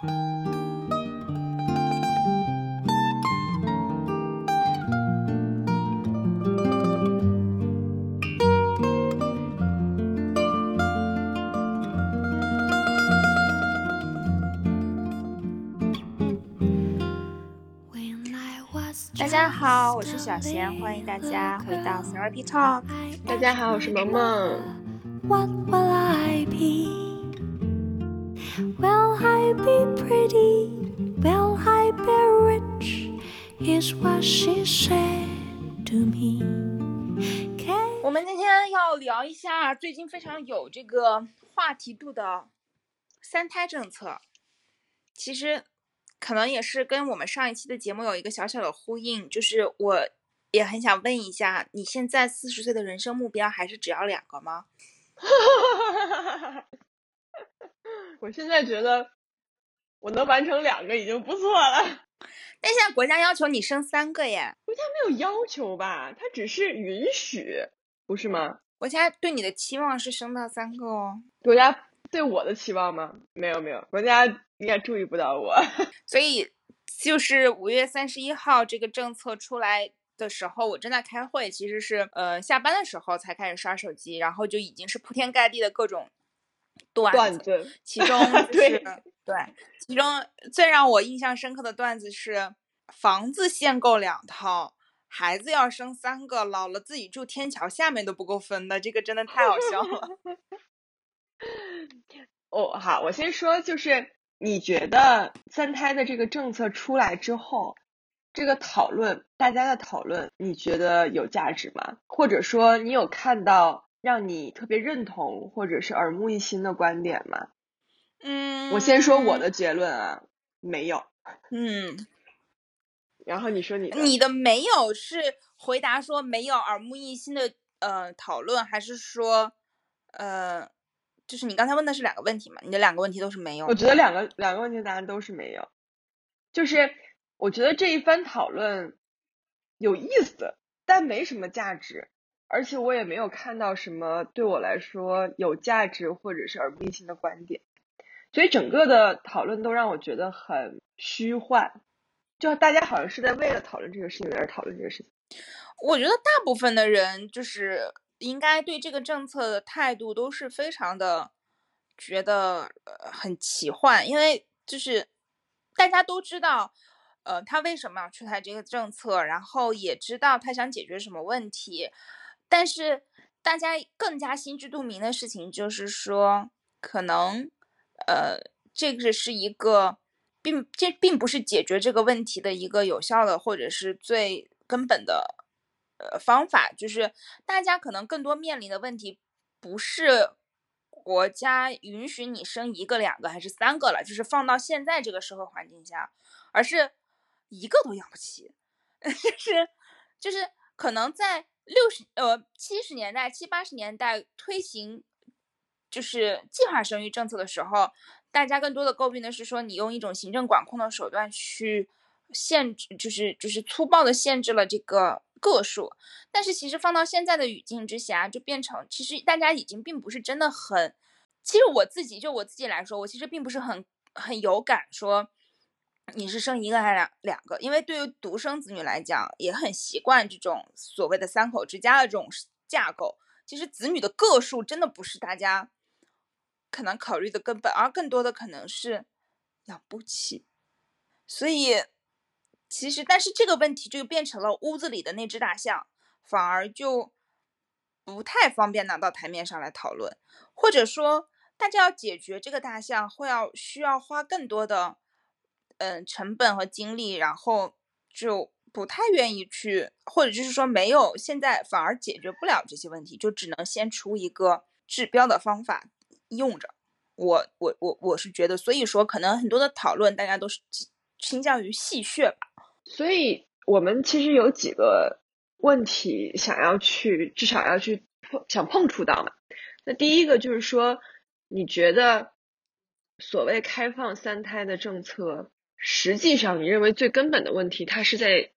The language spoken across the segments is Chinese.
大家好我是小贤欢迎大家回到 sarahpetalk 大家好我是萌萌。I'll be pretty? Will I be rich? Is what she said to me. 我们今天要聊一下最近非常有这个话题度的三胎政策。其实可能也是跟我们上一期的节目有一个小小的呼应，就是我也很想问一下，你现在四十岁的人生目标还是只要两个吗？我现在觉得我能完成两个已经不错了。但现在国家要求你生三个耶，国家没有要求吧？它只是允许，不是吗？国家对你的期望是生到三个哦。国家对我的期望吗？没有没有，国家应该注意不到我。所以就是五月三十一号这个政策出来的时候，我正在开会，其实是呃下班的时候才开始刷手机，然后就已经是铺天盖地的各种段段子，其中就是对对，其中最让我印象深刻的段子是房子限购两套。孩子要生三个，老了自己住天桥下面都不够分的，这个真的太好笑了。哦，好，我先说，就是你觉得三胎的这个政策出来之后，这个讨论，大家的讨论，你觉得有价值吗？或者说，你有看到让你特别认同或者是耳目一新的观点吗？嗯，我先说我的结论啊，没有。嗯，然后你说你的，你的没有是回答说没有耳目一新的呃讨论，还是说呃，就是你刚才问的是两个问题嘛？你的两个问题都是没有我。觉得两个两个问题的答案都是没有，就是我觉得这一番讨论有意思，但没什么价值，而且我也没有看到什么对我来说有价值或者是耳目一新的观点，所以整个的讨论都让我觉得很虚幻，就大家好像是在为了讨论这个事情而讨论这个事情。我觉得大部分的人就是应该对这个政策的态度都是非常的觉得呃很奇幻，因为就是大家都知道，呃，他为什么要出台这个政策，然后也知道他想解决什么问题，但是大家更加心知肚明的事情就是说，可能呃这个是一个。并这并不是解决这个问题的一个有效的或者是最根本的呃方法，就是大家可能更多面临的问题不是国家允许你生一个、两个还是三个了，就是放到现在这个社会环境下，而是一个都养不起，就是就是可能在六十呃七十年代、七八十年代推行就是计划生育政策的时候。大家更多的诟病的是说，你用一种行政管控的手段去限制，就是就是粗暴的限制了这个个数。但是其实放到现在的语境之下，就变成其实大家已经并不是真的很，其实我自己就我自己来说，我其实并不是很很有感说你是生一个还是两两个，因为对于独生子女来讲，也很习惯这种所谓的三口之家的这种架构。其实子女的个数真的不是大家。可能考虑的根本，而更多的可能是养不起，所以其实，但是这个问题就变成了屋子里的那只大象，反而就不太方便拿到台面上来讨论，或者说，大家要解决这个大象，会要需要花更多的嗯成本和精力，然后就不太愿意去，或者就是说没有，现在反而解决不了这些问题，就只能先出一个治标的方法。用着，我我我我是觉得，所以说可能很多的讨论，大家都是倾向于戏谑吧。所以我们其实有几个问题想要去，至少要去碰，想碰触到嘛。那第一个就是说，你觉得所谓开放三胎的政策，实际上你认为最根本的问题，它是在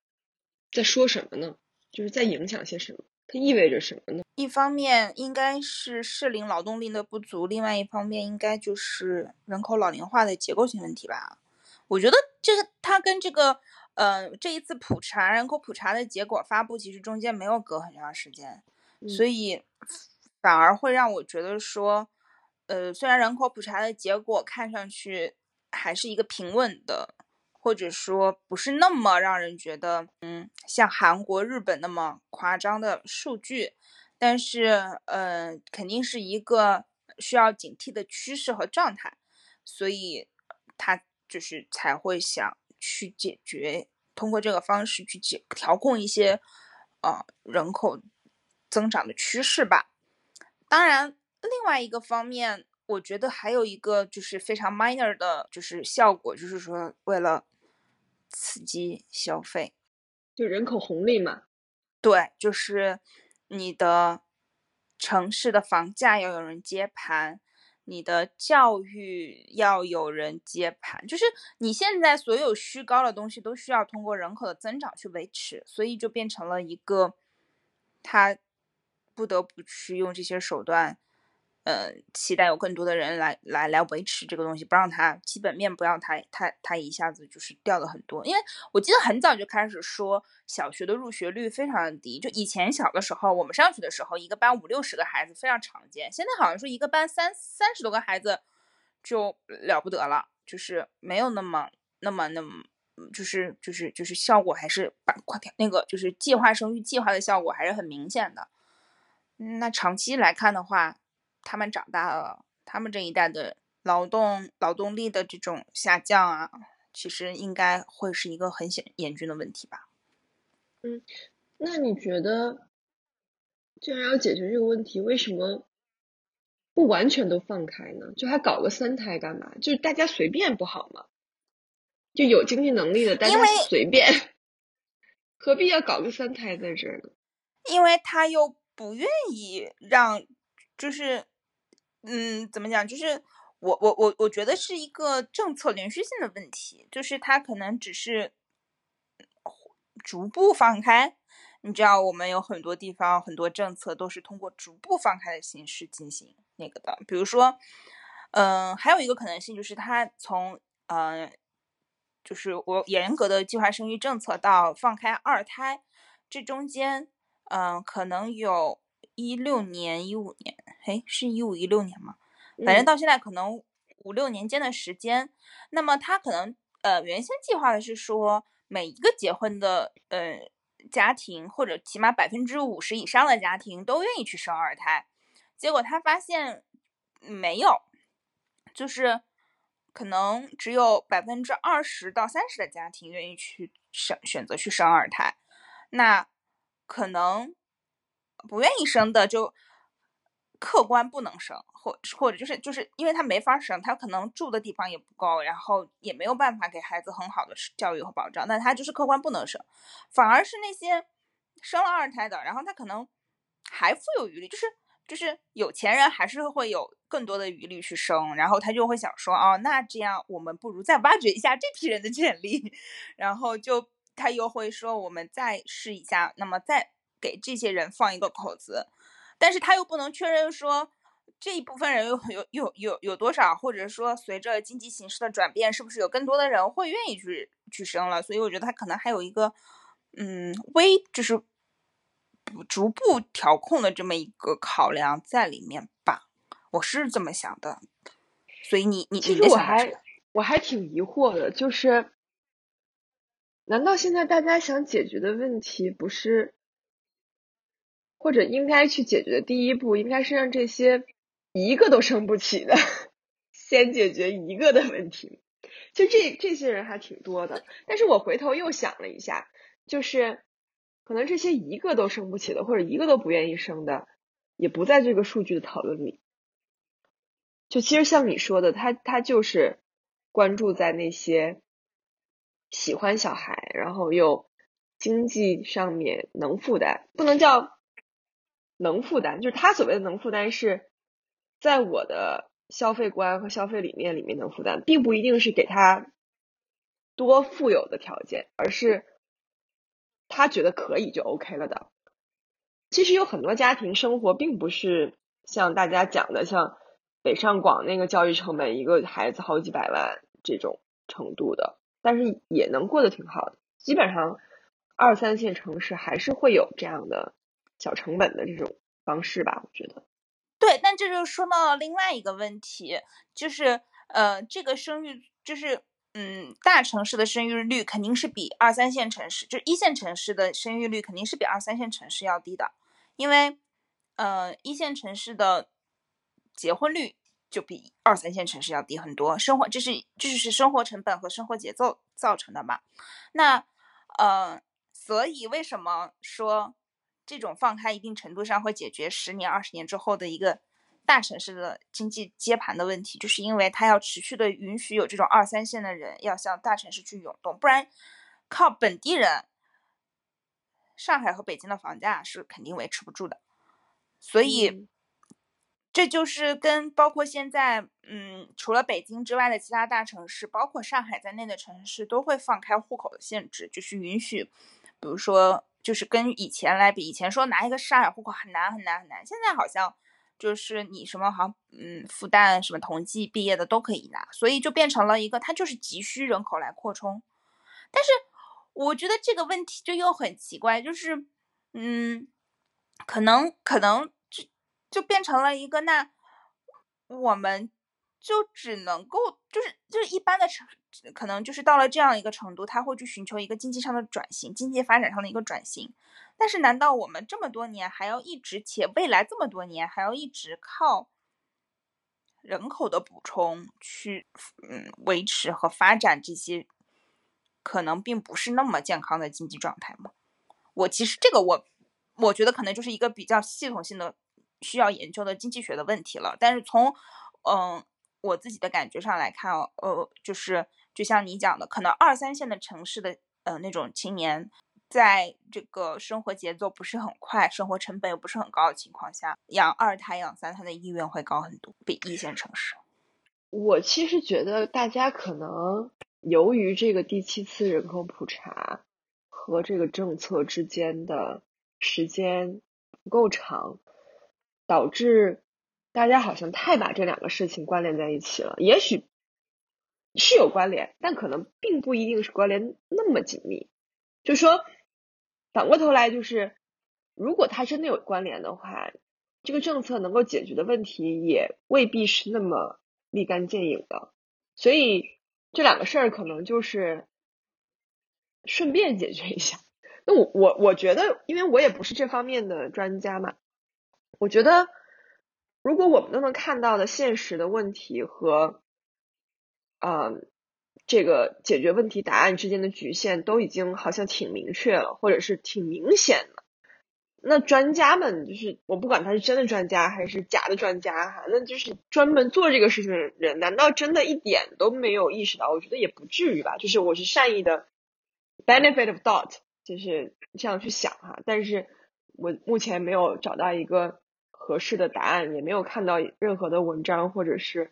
在说什么呢？就是在影响些什么？它意味着什么呢？一方面应该是适龄劳动力的不足，另外一方面应该就是人口老龄化的结构性问题吧。我觉得这个它跟这个呃这一次普查人口普查的结果发布，其实中间没有隔很长时间，所以反而会让我觉得说，呃，虽然人口普查的结果看上去还是一个平稳的。或者说不是那么让人觉得，嗯，像韩国、日本那么夸张的数据，但是，呃，肯定是一个需要警惕的趋势和状态，所以他就是才会想去解决，通过这个方式去解调控一些，呃，人口增长的趋势吧。当然，另外一个方面，我觉得还有一个就是非常 minor 的，就是效果，就是说为了。刺激消费，就人口红利嘛。对，就是你的城市的房价要有人接盘，你的教育要有人接盘，就是你现在所有虚高的东西都需要通过人口的增长去维持，所以就变成了一个他不得不去用这些手段。呃，期待有更多的人来来来维持这个东西，不让它基本面不要它它它一下子就是掉的很多。因为我记得很早就开始说小学的入学率非常的低，就以前小的时候我们上去的时候，一个班五六十个孩子非常常见，现在好像说一个班三三十多个孩子就了不得了，就是没有那么那么那么，就是就是就是效果还是把快那个就是计划生育计划的效果还是很明显的。那长期来看的话。他们长大了，他们这一代的劳动劳动力的这种下降啊，其实应该会是一个很显严峻的问题吧。嗯，那你觉得，既然要解决这个问题，为什么不完全都放开呢？就还搞个三胎干嘛？就是大家随便不好吗？就有经济能力的大家随便，何必要搞个三胎在这儿呢？因为他又不愿意让，就是。嗯，怎么讲？就是我我我我觉得是一个政策连续性的问题，就是它可能只是逐步放开。你知道，我们有很多地方很多政策都是通过逐步放开的形式进行那个的。比如说，嗯，还有一个可能性就是它从嗯，就是我严格的计划生育政策到放开二胎，这中间嗯，可能有。一六年、一五年，哎，是一五一六年吗？反正到现在可能五六年间的时间。那么他可能呃原先计划的是说，每一个结婚的呃家庭，或者起码百分之五十以上的家庭都愿意去生二胎。结果他发现没有，就是可能只有百分之二十到三十的家庭愿意去选选择去生二胎。那可能。不愿意生的就客观不能生，或或者就是就是因为他没法生，他可能住的地方也不够，然后也没有办法给孩子很好的教育和保障，那他就是客观不能生。反而是那些生了二胎的，然后他可能还富有余力，就是就是有钱人还是会有更多的余力去生，然后他就会想说，哦，那这样我们不如再挖掘一下这批人的潜力，然后就他又会说，我们再试一下，那么再。给这些人放一个口子，但是他又不能确认说这一部分人有有有有有多少，或者说随着经济形势的转变，是不是有更多的人会愿意去去生了？所以我觉得他可能还有一个嗯微就是逐步调控的这么一个考量在里面吧，我是这么想的。所以你你其实我还我还挺疑惑的，就是难道现在大家想解决的问题不是？或者应该去解决的第一步，应该是让这些一个都生不起的先解决一个的问题。就这这些人还挺多的，但是我回头又想了一下，就是可能这些一个都生不起的，或者一个都不愿意生的，也不在这个数据的讨论里。就其实像你说的，他他就是关注在那些喜欢小孩，然后又经济上面能负担，不能叫。能负担，就是他所谓的能负担，是在我的消费观和消费理念里面能负担，并不一定是给他多富有的条件，而是他觉得可以就 OK 了的。其实有很多家庭生活并不是像大家讲的，像北上广那个教育成本，一个孩子好几百万这种程度的，但是也能过得挺好的。基本上二三线城市还是会有这样的小成本的这种方式吧，我觉得。对，但这就说到了另外一个问题，就是呃，这个生育就是嗯，大城市的生育率肯定是比二三线城市，就一线城市的生育率肯定是比二三线城市要低的，因为呃，一线城市的结婚率就比二三线城市要低很多，生活这是这就是生活成本和生活节奏造成的嘛。那呃，所以为什么说？这种放开一定程度上会解决十年、二十年之后的一个大城市的经济接盘的问题，就是因为它要持续的允许有这种二三线的人要向大城市去涌动，不然靠本地人，上海和北京的房价是肯定维持不住的。所以，这就是跟包括现在，嗯，除了北京之外的其他大城市，包括上海在内的城市，都会放开户口的限制，就是允许，比如说。就是跟以前来比，以前说拿一个上海户口很难很难很难，现在好像就是你什么好嗯复旦什么同济毕业的都可以拿，所以就变成了一个它就是急需人口来扩充。但是我觉得这个问题就又很奇怪，就是嗯，可能可能就就变成了一个那我们就只能够就是就是一般的城。可能就是到了这样一个程度，他会去寻求一个经济上的转型，经济发展上的一个转型。但是，难道我们这么多年还要一直，且未来这么多年还要一直靠人口的补充去，嗯，维持和发展这些可能并不是那么健康的经济状态吗？我其实这个我，我觉得可能就是一个比较系统性的需要研究的经济学的问题了。但是从，嗯，我自己的感觉上来看，呃，就是。就像你讲的，可能二三线的城市的呃那种青年，在这个生活节奏不是很快，生活成本又不是很高的情况下，养二胎、养三胎的意愿会高很多，比一线城市。我其实觉得大家可能由于这个第七次人口普查和这个政策之间的时间不够长，导致大家好像太把这两个事情关联在一起了，也许。是有关联，但可能并不一定是关联那么紧密。就说反过头来，就是如果它真的有关联的话，这个政策能够解决的问题也未必是那么立竿见影的。所以这两个事儿可能就是顺便解决一下。那我我我觉得，因为我也不是这方面的专家嘛，我觉得如果我们都能看到的现实的问题和。嗯，这个解决问题答案之间的局限都已经好像挺明确了，或者是挺明显的。那专家们就是，我不管他是真的专家还是假的专家哈，那就是专门做这个事情的人，难道真的一点都没有意识到？我觉得也不至于吧。就是我是善意的 benefit of doubt，就是这样去想哈。但是我目前没有找到一个合适的答案，也没有看到任何的文章或者是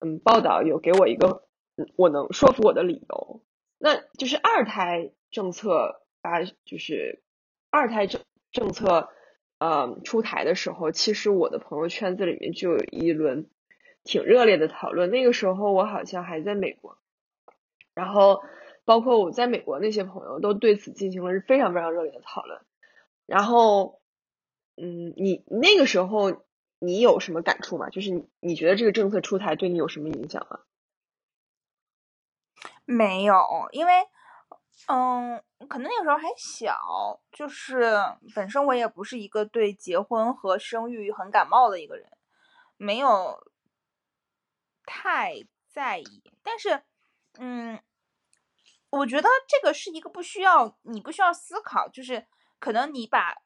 嗯报道有给我一个。我能说服我的理由，那就是二胎政策发，就是二胎政政策，呃，出台的时候，其实我的朋友圈子里面就有一轮挺热烈的讨论。那个时候我好像还在美国，然后包括我在美国那些朋友都对此进行了非常非常热烈的讨论。然后，嗯，你那个时候你有什么感触吗？就是你觉得这个政策出台对你有什么影响吗？没有，因为，嗯，可能那个时候还小，就是本身我也不是一个对结婚和生育很感冒的一个人，没有太在意。但是，嗯，我觉得这个是一个不需要你不需要思考，就是可能你把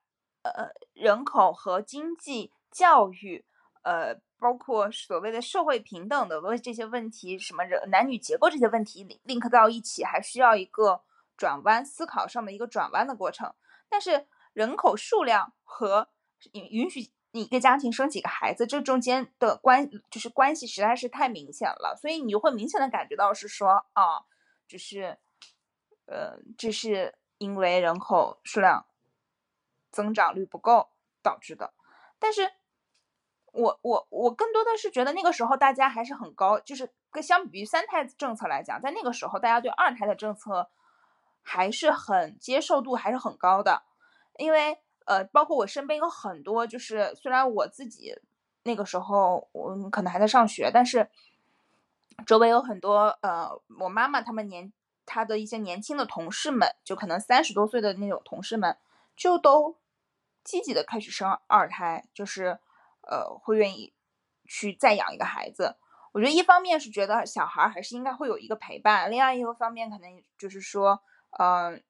呃人口和经济、教育，呃。包括所谓的社会平等的问这些问题，什么人男女结构这些问题 link 到一起，还需要一个转弯思考上的一个转弯的过程。但是人口数量和允许你一个家庭生几个孩子，这中间的关就是关系实在是太明显了，所以你就会明显的感觉到是说啊，就是呃，这是因为人口数量增长率不够。导致的。但是，我我我更多的是觉得那个时候大家还是很高，就是跟相比于三胎政策来讲，在那个时候大家对二胎的政策还是很接受度还是很高的，因为呃，包括我身边有很多，就是虽然我自己那个时候我可能还在上学，但是周围有很多呃，我妈妈他们年她的一些年轻的同事们，就可能三十多岁的那种同事们，就都积极的开始生二胎，就是呃会愿意去再养一个孩子。我觉得一方面是觉得小孩还是应该会有一个陪伴，另外一个方面可能就是说，呃，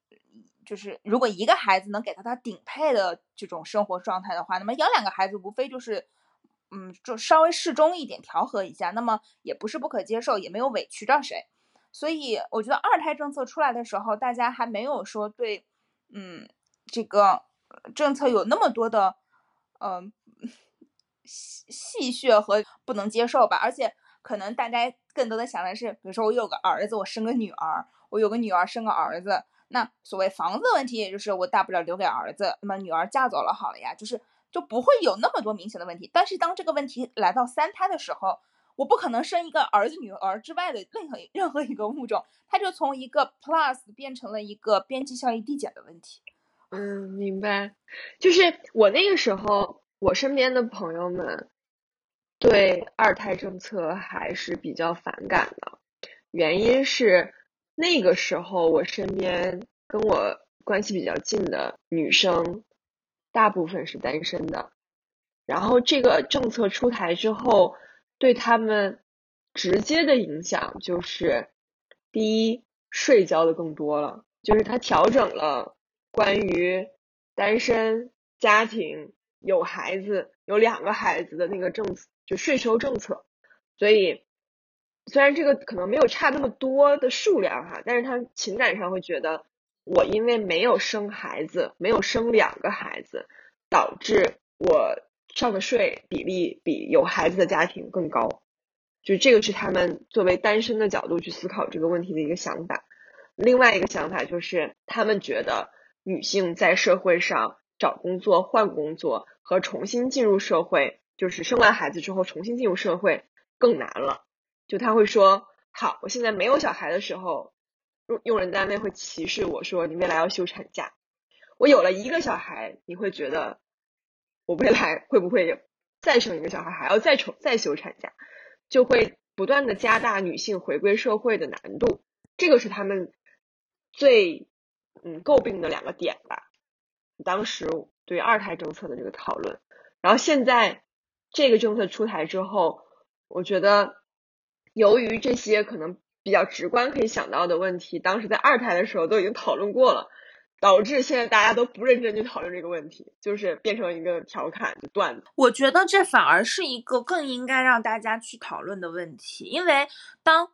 就是如果一个孩子能给到他顶配的这种生活状态的话，那么养两个孩子无非就是，嗯，就稍微适中一点，调和一下，那么也不是不可接受，也没有委屈到谁。所以我觉得二胎政策出来的时候，大家还没有说对，嗯，这个政策有那么多的，嗯、戏戏谑和不能接受吧，而且可能大家更多的想的是，比如说我有个儿子，我生个女儿，我有个女儿生个儿子，那所谓房子问题，也就是我大不了留给儿子，那么女儿嫁走了好了呀，就是就不会有那么多明显的问题。但是当这个问题来到三胎的时候，我不可能生一个儿子女儿之外的任何任何一个物种，它就从一个 plus 变成了一个边际效益递减的问题。嗯，明白。就是我那个时候，我身边的朋友们对二胎政策还是比较反感的，原因是那个时候我身边跟我关系比较近的女生，大部分是单身的。然后这个政策出台之后，对他们直接的影响就是，第一，税交的更多了，就是它调整了。关于单身家庭有孩子有两个孩子的那个政策，就税收政策，所以虽然这个可能没有差那么多的数量哈，但是他情感上会觉得我因为没有生孩子，没有生两个孩子，导致我上的税比例比有孩子的家庭更高，就这个是他们作为单身的角度去思考这个问题的一个想法。另外一个想法就是他们觉得。女性在社会上找工作、换工作和重新进入社会，就是生完孩子之后重新进入社会更难了。就他会说：“好，我现在没有小孩的时候，用用人单位会歧视我说你未来要休产假。我有了一个小孩，你会觉得我未来会不会再生一个小孩，还要再重再休产假，就会不断的加大女性回归社会的难度。这个是他们最。”嗯，诟病的两个点吧。当时对二胎政策的这个讨论，然后现在这个政策出台之后，我觉得由于这些可能比较直观可以想到的问题，当时在二胎的时候都已经讨论过了，导致现在大家都不认真去讨论这个问题，就是变成一个调侃的段子。我觉得这反而是一个更应该让大家去讨论的问题，因为当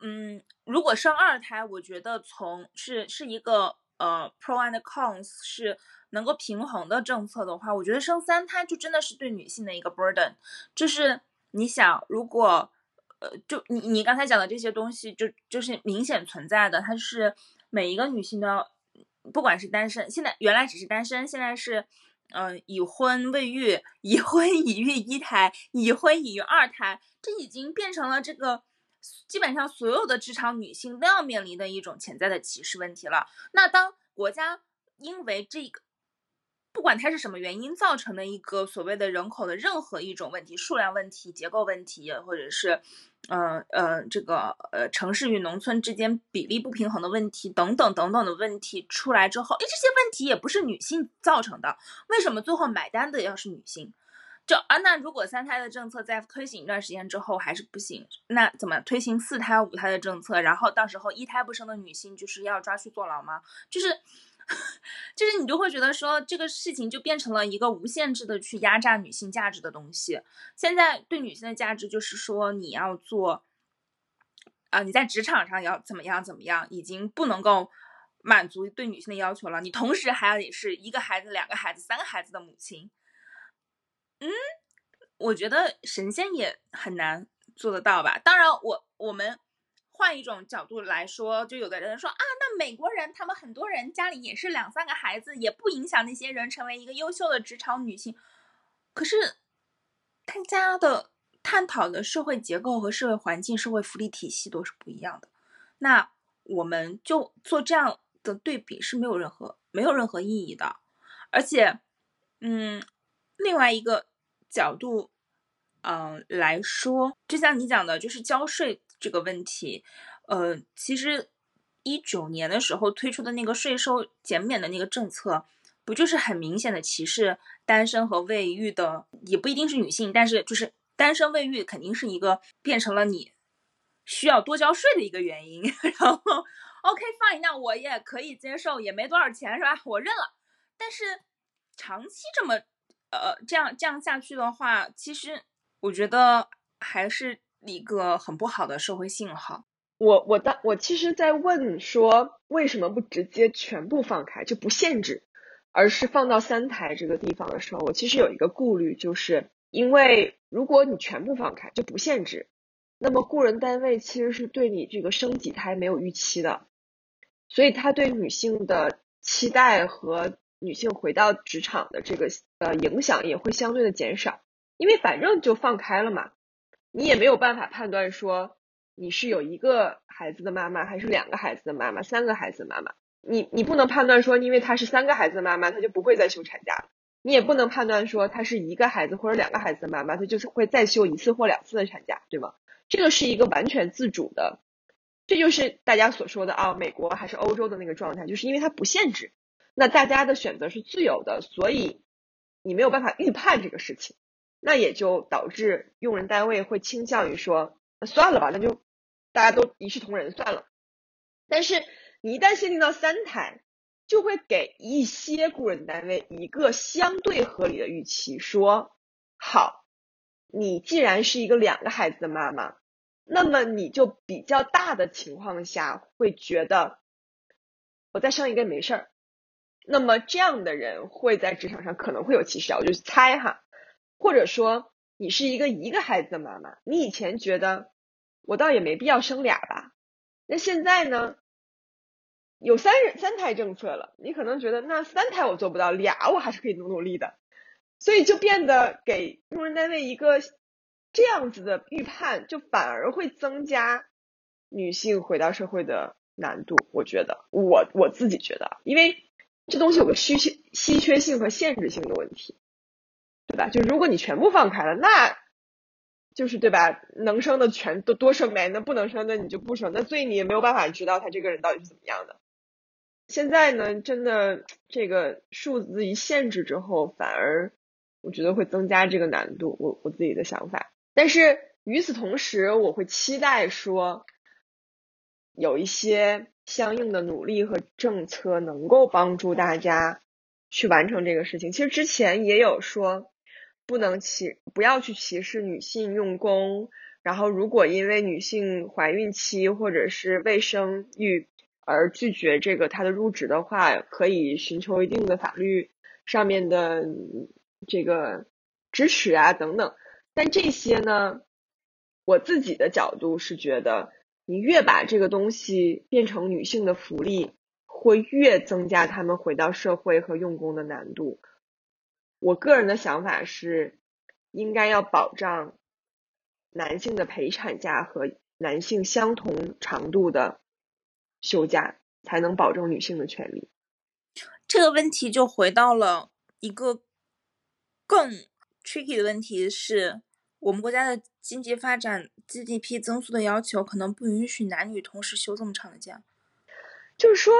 嗯，如果生二胎，我觉得从是是一个。呃，pro and cons 是能够平衡的政策的话，我觉得生三胎就真的是对女性的一个 burden。就是你想，如果呃，就你你刚才讲的这些东西，就就是明显存在的，它是每一个女性都要，不管是单身，现在原来只是单身，现在是嗯、已婚未育、已婚已育一胎、已婚已育二胎，这已经变成了这个。基本上所有的职场女性都要面临的一种潜在的歧视问题了。那当国家因为这个，不管它是什么原因造成的一个所谓的人口的任何一种问题，数量问题、结构问题，或者是，呃呃，这个呃城市与农村之间比例不平衡的问题等等等等的问题出来之后，诶，这些问题也不是女性造成的，为什么最后买单的要是女性？就啊，那如果三胎的政策在推行一段时间之后还是不行，那怎么推行四胎、五胎的政策？然后到时候一胎不生的女性就是要抓去坐牢吗？就是，就是你就会觉得说这个事情就变成了一个无限制的去压榨女性价值的东西。现在对女性的价值就是说你要做，啊、你在职场上要怎么样怎么样，已经不能够满足对女性的要求了。你同时还要也是一个孩子、两个孩子、三个孩子的母亲。嗯，我觉得神仙也很难做得到吧。当然我，我们换一种角度来说，就有的人说啊，那美国人他们很多人家里也是两三个孩子，也不影响那些人成为一个优秀的职场女性。可是，大家的探讨的社会结构和社会环境、社会福利体系都是不一样的。那我们就做这样的对比是没有任何没有任何意义的。而且，嗯，另外一个角度，嗯来说，就像你讲的，就是交税这个问题，呃，其实一九年的时候推出的那个税收减免的那个政策，不就是很明显的歧视单身和未育的，也不一定是女性，但是就是单身未育肯定是一个变成了你需要多交税的一个原因。然后，OK fine，那我也可以接受，也没多少钱是吧？我认了。但是长期这么呃这样这样下去的话，其实我觉得还是一个很不好的社会信号。我我当我其实，在问说为什么不直接全部放开，就不限制，而是放到三胎这个地方的时候，我其实有一个顾虑，就是因为如果你全部放开就不限制，那么雇人单位其实是对你这个生几胎没有预期的，所以他对女性的期待和。女性回到职场的这个呃影响也会相对的减少，因为反正就放开了嘛，你也没有办法判断说你是有一个孩子的妈妈还是两个孩子的妈妈，三个孩子的妈妈，你你不能判断说因为她是三个孩子的妈妈，她就不会再休产假了，你也不能判断说她是一个孩子或者两个孩子的妈妈，她就是会再休一次或两次的产假，对吗？这个是一个完全自主的，这就是大家所说的啊，美国还是欧洲的那个状态，就是因为它不限制。那大家的选择是自由的，所以你没有办法预判这个事情，那也就导致用人单位会倾向于说，算了吧，那就大家都一视同仁算了。但是你一旦限定到三胎，就会给一些雇人单位一个相对合理的预期，说好，你既然是一个两个孩子的妈妈，那么你就比较大的情况下会觉得，我再生一个没事儿。那么这样的人会在职场上可能会有歧视啊，我就猜哈，或者说你是一个一个孩子的妈妈，你以前觉得我倒也没必要生俩吧，那现在呢，有三三胎政策了，你可能觉得那三胎我做不到，俩我还是可以努努力的，所以就变得给用人单位一个这样子的预判，就反而会增加女性回到社会的难度。我觉得我我自己觉得，因为。这东西有个稀缺、稀缺性和限制性的问题，对吧？就如果你全部放开了，那就是对吧？能生的全都多生呗，那不能生的你就不生，那所以你也没有办法知道他这个人到底是怎么样的。现在呢，真的这个数字一限制之后，反而我觉得会增加这个难度，我我自己的想法。但是与此同时，我会期待说有一些。相应的努力和政策能够帮助大家去完成这个事情。其实之前也有说，不能歧不要去歧视女性用工。然后，如果因为女性怀孕期或者是未生育而拒绝这个她的入职的话，可以寻求一定的法律上面的这个支持啊等等。但这些呢，我自己的角度是觉得。你越把这个东西变成女性的福利，会越增加她们回到社会和用工的难度。我个人的想法是，应该要保障男性的陪产假和男性相同长度的休假，才能保证女性的权利。这个问题就回到了一个更 tricky 的问题是。我们国家的经济发展 GDP 增速的要求，可能不允许男女同时休这么长的假。就是说，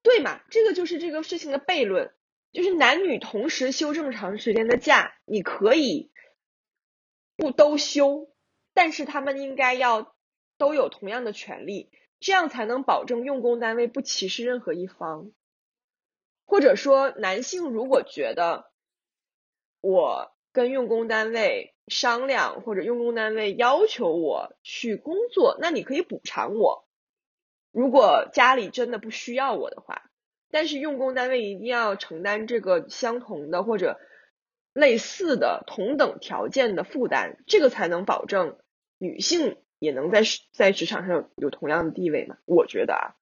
对嘛？这个就是这个事情的悖论，就是男女同时休这么长时间的假，你可以不都休，但是他们应该要都有同样的权利，这样才能保证用工单位不歧视任何一方。或者说，男性如果觉得我。跟用工单位商量，或者用工单位要求我去工作，那你可以补偿我。如果家里真的不需要我的话，但是用工单位一定要承担这个相同的或者类似的同等条件的负担，这个才能保证女性也能在在职场上有同样的地位嘛？我觉得啊，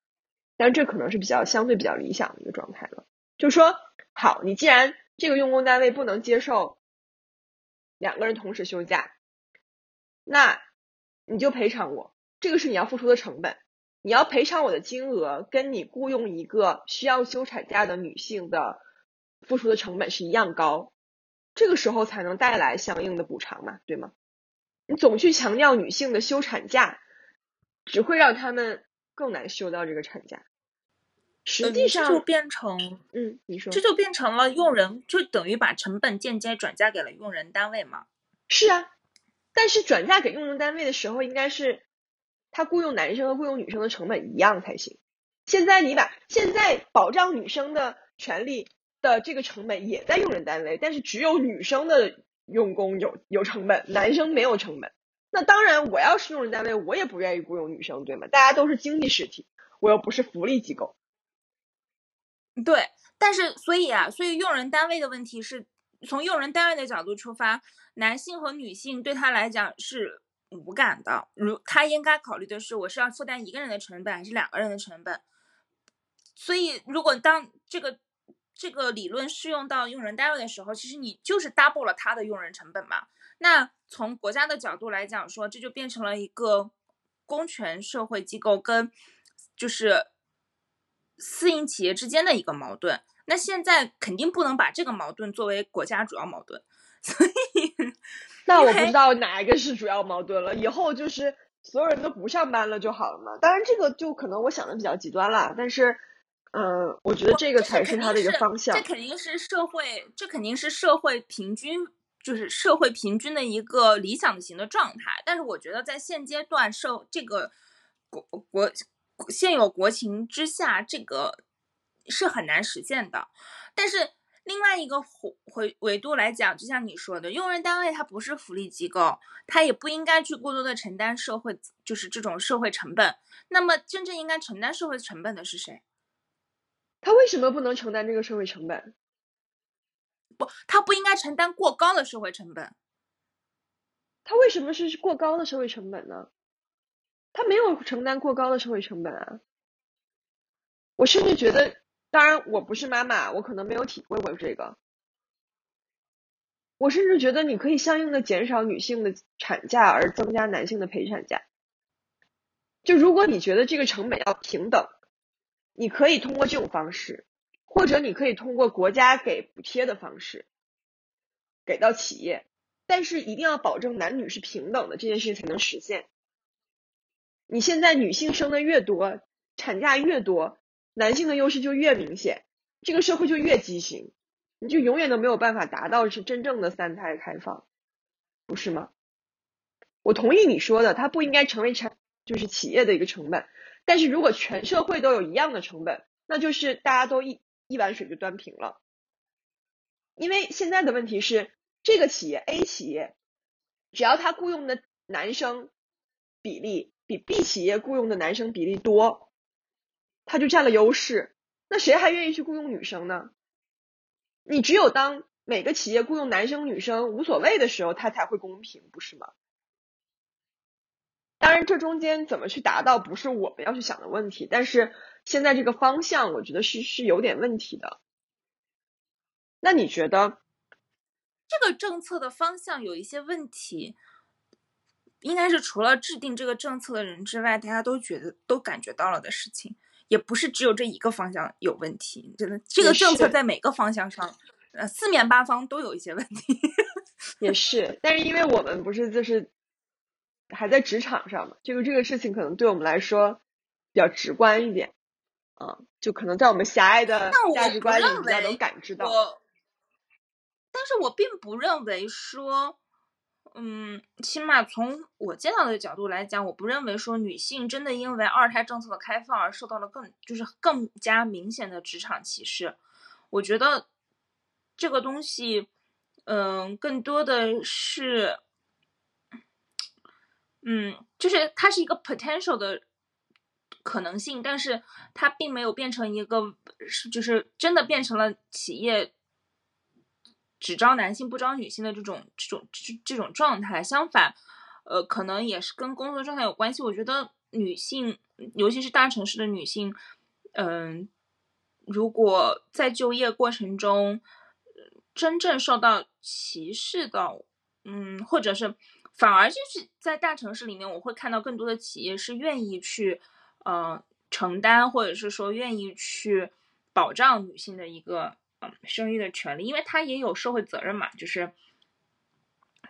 但这可能是比较相对比较理想的一个状态了。就是说，好，你既然这个用工单位不能接受两个人同时休假，那你就赔偿我，这个是你要付出的成本。你要赔偿我的金额，跟你雇佣一个需要休产假的女性的付出的成本是一样高，这个时候才能带来相应的补偿嘛，对吗？你总去强调女性的休产假，只会让他们更难休到这个产假。实际上就变成，嗯，你说这就变成了用人，就等于把成本间接转嫁给了用人单位嘛？是啊，但是转嫁给用人单位的时候，应该是。他雇佣男生和雇佣女生的成本一样才行。现在你把现在保障女生的权利的这个成本也在用人单位，但是只有女生的用工有有成本，男生没有成本。那当然，我要是用人单位，我也不愿意雇佣女生，对吗？大家都是经济实体，我又不是福利机构。对，但是所以啊，所以用人单位的问题是从用人单位的角度出发，男性和女性对他来讲是。无感的，如他应该考虑的是，我是要负担一个人的成本还是两个人的成本？所以，如果当这个这个理论适用到用人单位的时候，其实你就是 double 了他的用人成本嘛。那从国家的角度来讲，说这就变成了一个公权社会机构跟就是私营企业之间的一个矛盾。那现在肯定不能把这个矛盾作为国家主要矛盾，所以。那我不知道哪一个是主要矛盾了。以后就是所有人都不上班了就好了嘛？当然，这个就可能我想的比较极端了。但是，嗯，我觉得这个才是它的一个方向。这肯定是社会，这肯定是社会平均，就是社会平均的一个理想型的状态。但是，我觉得在现阶段社这个国国现有国情之下，这个是很难实现的。但是。另外一个回维度来讲，就像你说的，用人单位它不是福利机构，它也不应该去过多的承担社会，就是这种社会成本。那么，真正应该承担社会成本的是谁？他为什么不能承担这个社会成本？不，他不应该承担过高的社会成本。他为什么是过高的社会成本呢？他没有承担过高的社会成本啊！我甚至觉得。当然，我不是妈妈，我可能没有体会过这个。我甚至觉得你可以相应的减少女性的产假，而增加男性的陪产假。就如果你觉得这个成本要平等，你可以通过这种方式，或者你可以通过国家给补贴的方式给到企业，但是一定要保证男女是平等的，这件事情才能实现。你现在女性生的越多，产假越多。男性的优势就越明显，这个社会就越畸形，你就永远都没有办法达到是真正的三胎开放，不是吗？我同意你说的，它不应该成为产就是企业的一个成本，但是如果全社会都有一样的成本，那就是大家都一一碗水就端平了。因为现在的问题是，这个企业 A 企业，只要他雇佣的男生比例比 B 企业雇佣的男生比例多。他就占了优势，那谁还愿意去雇佣女生呢？你只有当每个企业雇佣男生女生无所谓的时候，他才会公平，不是吗？当然，这中间怎么去达到，不是我们要去想的问题。但是现在这个方向，我觉得是是有点问题的。那你觉得这个政策的方向有一些问题？应该是除了制定这个政策的人之外，大家都觉得都感觉到了的事情。也不是只有这一个方向有问题，真的，这个政策在每个方向上，呃，四面八方都有一些问题。也是，但是因为我们不是就是还在职场上嘛，这个这个事情可能对我们来说比较直观一点，啊，就可能在我们狭隘的价值观里比较能感知到。但是我并不认为说。嗯，起码从我见到的角度来讲，我不认为说女性真的因为二胎政策的开放而受到了更就是更加明显的职场歧视。我觉得这个东西，嗯，更多的是，嗯，就是它是一个 potential 的可能性，但是它并没有变成一个是就是真的变成了企业。只招男性不招女性的这种这种这这种状态，相反，呃，可能也是跟工作状态有关系。我觉得女性，尤其是大城市的女性，嗯，如果在就业过程中真正受到歧视的，嗯，或者是反而就是在大城市里面，我会看到更多的企业是愿意去呃承担，或者是说愿意去保障女性的一个嗯生育的权利，因为他也有社会责任嘛，就是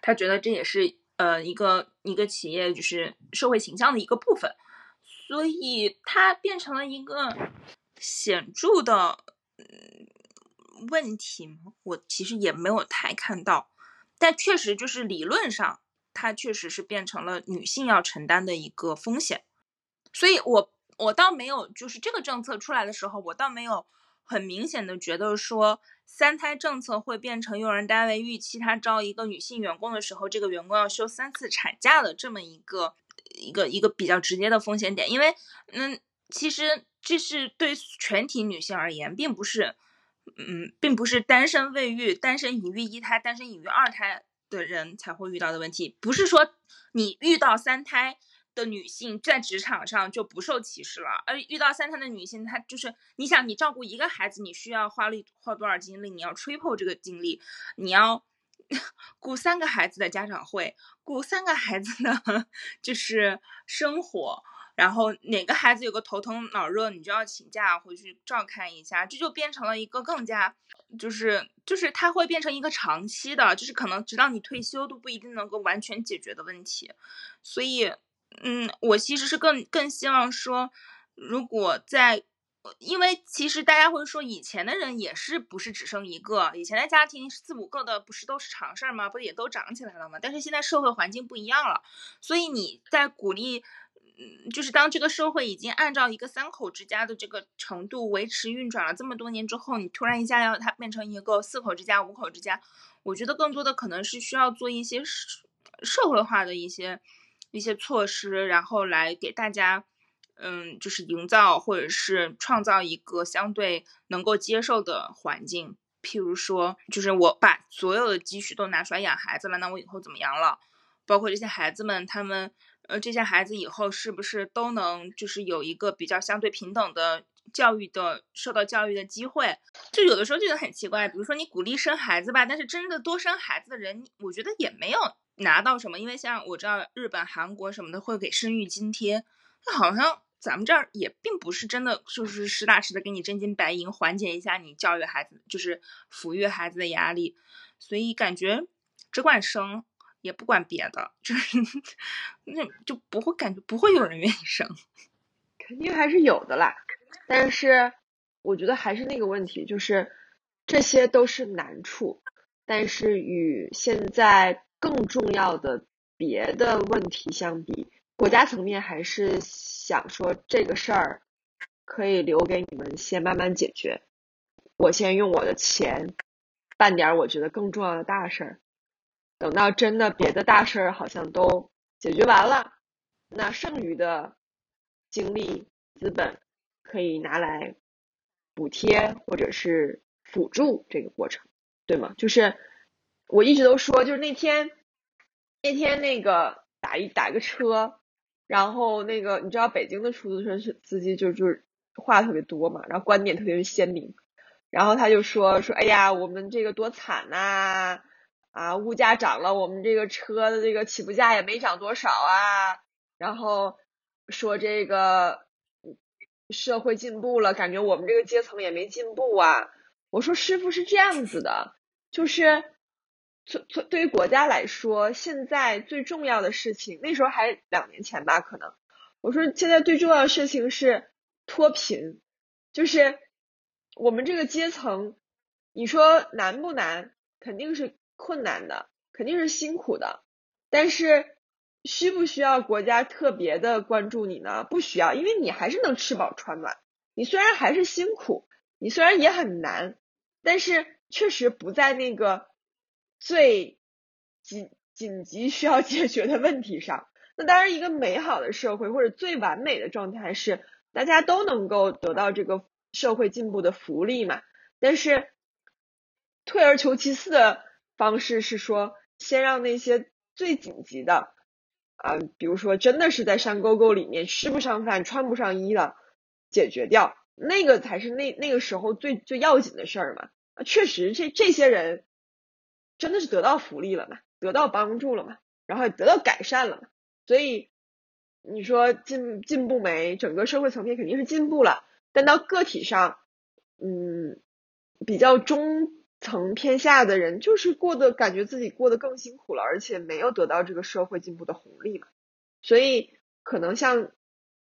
他觉得这也是。呃，一个一个企业就是社会形象的一个部分，所以它变成了一个显著的嗯问题？我其实也没有太看到，但确实就是理论上，它确实是变成了女性要承担的一个风险，所以我我倒没有，就是这个政策出来的时候，我倒没有。很明显的觉得说，三胎政策会变成用人单位预期他招一个女性员工的时候，这个员工要休三次产假的这么一个一个一个比较直接的风险点。因为，嗯，其实这是对全体女性而言，并不是，嗯，并不是单身未育、单身已育一胎、单身已育二胎的人才会遇到的问题。不是说你遇到三胎。的女性在职场上就不受歧视了，而遇到三胎的女性，她就是你想你照顾一个孩子，你需要花力花多少精力？你要 triple 这个精力，你要 雇三个孩子的家长会，雇三个孩子的 就是生活，然后哪个孩子有个头疼脑热，你就要请假回去照看一下，这就变成了一个更加就是就是它会变成一个长期的，就是可能直到你退休都不一定能够完全解决的问题，所以。嗯，我其实是更更希望说，如果在，因为其实大家会说，以前的人也是不是只生一个，以前的家庭四五个的不是都是常事儿吗？不也都长起来了吗？但是现在社会环境不一样了，所以你在鼓励，嗯，就是当这个社会已经按照一个三口之家的这个程度维持运转了这么多年之后，你突然一下要它变成一个四口之家、五口之家，我觉得更多的可能是需要做一些社社会化的一些。一些措施，然后来给大家，嗯，就是营造或者是创造一个相对能够接受的环境。譬如说，就是我把所有的积蓄都拿出来养孩子了，那我以后怎么样了？包括这些孩子们，他们，呃，这些孩子以后是不是都能就是有一个比较相对平等的教育的受到教育的机会？就有的时候觉得很奇怪，比如说你鼓励生孩子吧，但是真的多生孩子的人，我觉得也没有。拿到什么？因为像我知道日本、韩国什么的会给生育津贴，那好像咱们这儿也并不是真的，就是实打实的给你真金白银，缓解一下你教育孩子，就是抚育孩子的压力。所以感觉只管生，也不管别的，就是 那就不会感觉不会有人愿意生。肯定还是有的啦，但是我觉得还是那个问题，就是这些都是难处，但是与现在。更重要的别的问题相比，国家层面还是想说这个事儿可以留给你们先慢慢解决。我先用我的钱办点我觉得更重要的大事儿，等到真的别的大事儿好像都解决完了，那剩余的精力资本可以拿来补贴或者是辅助这个过程，对吗？就是。我一直都说，就是那天，那天那个打一打个车，然后那个你知道北京的出租车司机就就是话特别多嘛，然后观点特别鲜明，然后他就说说，哎呀，我们这个多惨呐，啊，物价涨了，我们这个车的这个起步价也没涨多少啊，然后说这个社会进步了，感觉我们这个阶层也没进步啊。我说师傅是这样子的，就是。从从对于国家来说，现在最重要的事情，那时候还两年前吧，可能我说现在最重要的事情是脱贫，就是我们这个阶层，你说难不难？肯定是困难的，肯定是辛苦的，但是需不需要国家特别的关注你呢？不需要，因为你还是能吃饱穿暖，你虽然还是辛苦，你虽然也很难，但是确实不在那个。最紧紧急需要解决的问题上，那当然一个美好的社会或者最完美的状态是大家都能够得到这个社会进步的福利嘛。但是退而求其次的方式是说，先让那些最紧急的啊、比如说真的是在山沟沟里面吃不上饭、穿不上衣了，解决掉，那个才是那那个时候最最要紧的事儿嘛。确实，这这些人真的是得到福利了嘛，得到帮助了嘛，然后也得到改善了嘛。所以你说进进步没？整个社会层面肯定是进步了，但到个体上，嗯，比较中层偏下的人，就是过得感觉自己过得更辛苦了，而且没有得到这个社会进步的红利嘛。所以可能像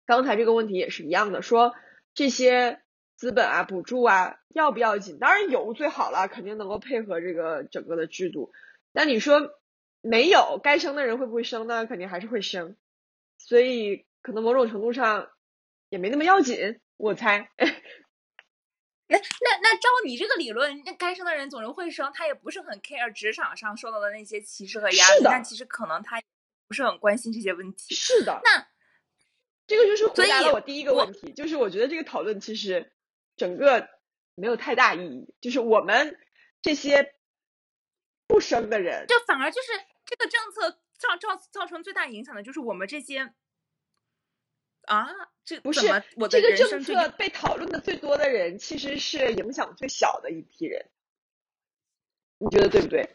刚才这个问题也是一样的，说这些资本啊、补助啊要不要紧？当然有最好了，肯定能够配合这个整个的制度。但你说没有，该生的人会不会生呢？肯定还是会生，所以可能某种程度上也没那么要紧，我猜。那那那照你这个理论，那该生的人总是会生，他也不是很 care 职场上受到的那些歧视和压力，但其实可能他不是很关心这些问题。是的，那这个就是回答了我第一个问题，就是我觉得这个讨论其实整个没有太大意义，就是我们这些不生的人，就反而就是这个政策造造造成最大影响的就是我们这些啊，这不是我的这个政策被讨论的最多的人，其实是影响最小的一批人，你觉得对不对？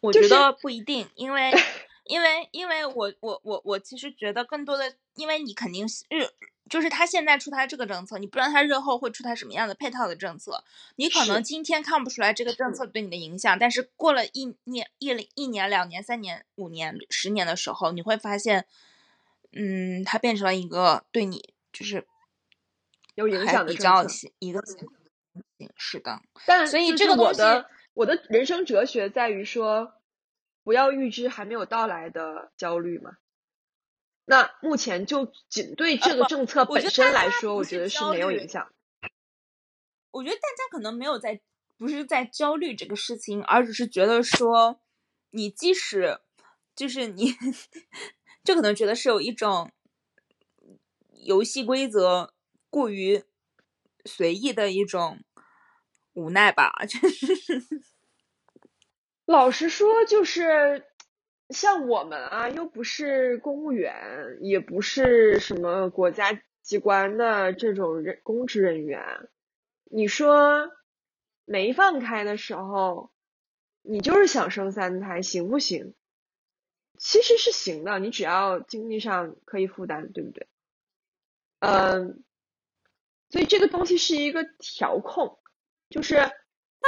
我觉得不一定，因为 因为因为我我我我其实觉得更多的，因为你肯定是日，就是他现在出台这个政策，你不知道他日后会出台什么样的配套的政策，你可能今天看不出来这个政策对你的影响，但是过了一年一一年、两年、三年、五年、十年的时候，你会发现，嗯，它变成了一个对你就是有影响的政比较一个是的，但所以这个我的我的人生哲学在于说，不要预知还没有到来的焦虑嘛。那目前就仅对这个政策本身来说，我觉得是没有影响。我觉得大家可能没有在，不是在焦虑这个事情，而只是觉得说，你即使就是你，就可能觉得是有一种游戏规则过于随意的一种无奈吧，就 是老实说，就是像我们啊，又不是公务员，也不是什么国家机关的这种人公职人员，你说没放开的时候，你就是想生三胎，行不行？其实是行的，你只要经济上可以负担，对不对？嗯，所以这个东西是一个调控，就是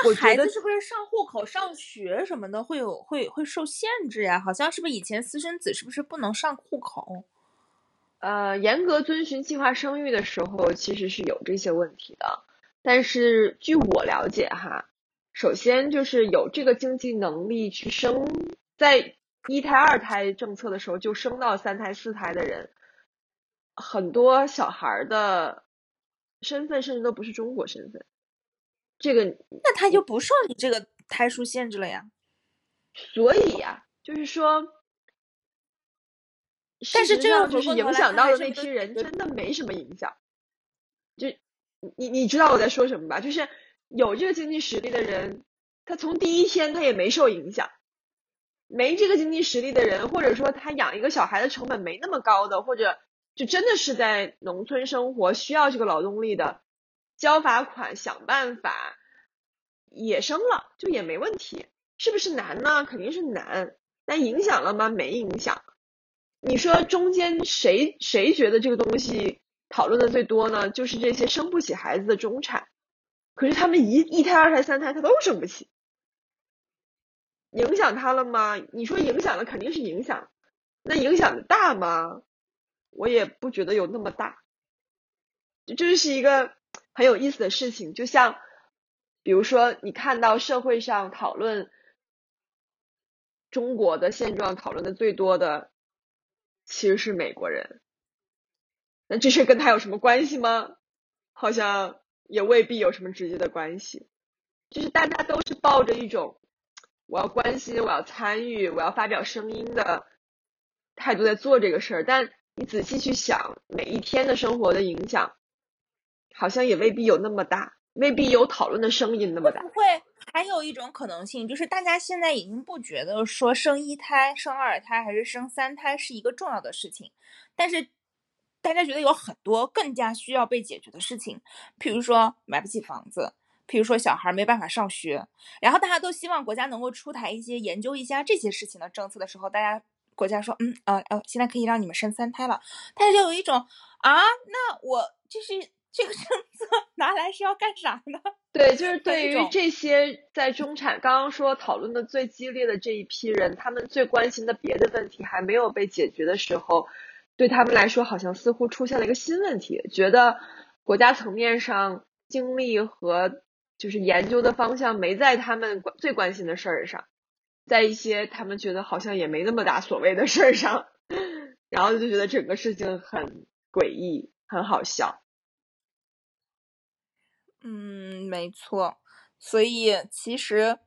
我孩子是不是上户口、上学什么的会有会会受限制呀？好像是不是以前私生子是不是不能上户口？呃，严格遵循计划生育的时候，其实是有这些问题的。但是据我了解哈，首先就是有这个经济能力去生，在一胎、二胎政策的时候就生到三胎、四胎的人，很多小孩儿的身份甚至都不是中国身份。这个，那他就不受你这个胎数限制了呀。所以呀、就是说，但是这个事实上就是影响到的那批人真的没什么影响。就你你知道我在说什么吧？就是有这个经济实力的人，他从第一天他也没受影响；没这个经济实力的人，或者说他养一个小孩的成本没那么高的，或者就真的是在农村生活需要这个劳动力的，交罚款想办法也生了，就也没问题。是不是难呢？肯定是难，但影响了吗？没影响。你说中间谁谁觉得这个东西讨论的最多呢？就是这些生不起孩子的中产，可是他们一一胎、二胎、三胎他都生不起，影响他了吗？你说影响了，肯定是影响，那影响的大吗？我也不觉得有那么大，这这是一个很有意思的事情。就像比如说，你看到社会上讨论中国的现状讨论的最多的。其实是美国人，那这事跟他有什么关系吗？好像也未必有什么直接的关系。就是大家都是抱着一种我要关心、我要参与、我要发表声音的态度在做这个事儿，但你仔细去想，每一天的生活的影响，好像也未必有那么大，未必有讨论的声音那么大不会。还有一种可能性，就是大家现在已经不觉得说生一胎、生二胎还是生三胎是一个重要的事情，但是大家觉得有很多更加需要被解决的事情，比如说买不起房子，比如说小孩没办法上学，然后大家都希望国家能够出台一些研究一下这些事情的政策的时候，大家国家说，嗯呃呃，现在可以让你们生三胎了，大家就有一种啊，那我就是这个政策拿来是要干啥呢？对，就是对于这些在中产刚刚说讨论的最激烈的这一批人，他们最关心的别的问题还没有被解决的时候，对他们来说好像似乎出现了一个新问题，觉得国家层面上精力和就是研究的方向没在他们关最关心的事儿上，在一些他们觉得好像也没那么大所谓的事儿上，然后就觉得整个事情很诡异，很好笑。嗯，没错。所以其实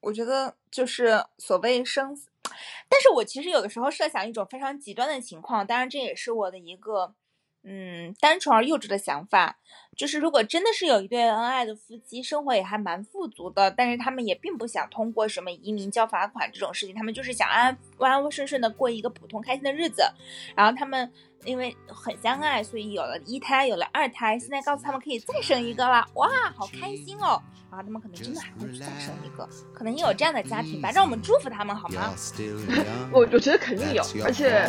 我觉得就是所谓生死，但是我其实有的时候设想一种非常极端的情况，当然这也是我的一个嗯单纯而幼稚的想法，就是如果真的是有一对恩爱的夫妻，生活也还蛮富足的，但是他们也并不想通过什么移民交罚款这种事情，他们就是想安安安顺顺的过一个普通开心的日子，然后他们。因为很相爱，所以有了一胎，有了二胎，现在告诉他们可以再生一个了，哇，好开心哦！然后他们可能真的还会去再生一个，可能也有这样的家庭吧，让我们祝福他们好吗？我我觉得肯定有，而且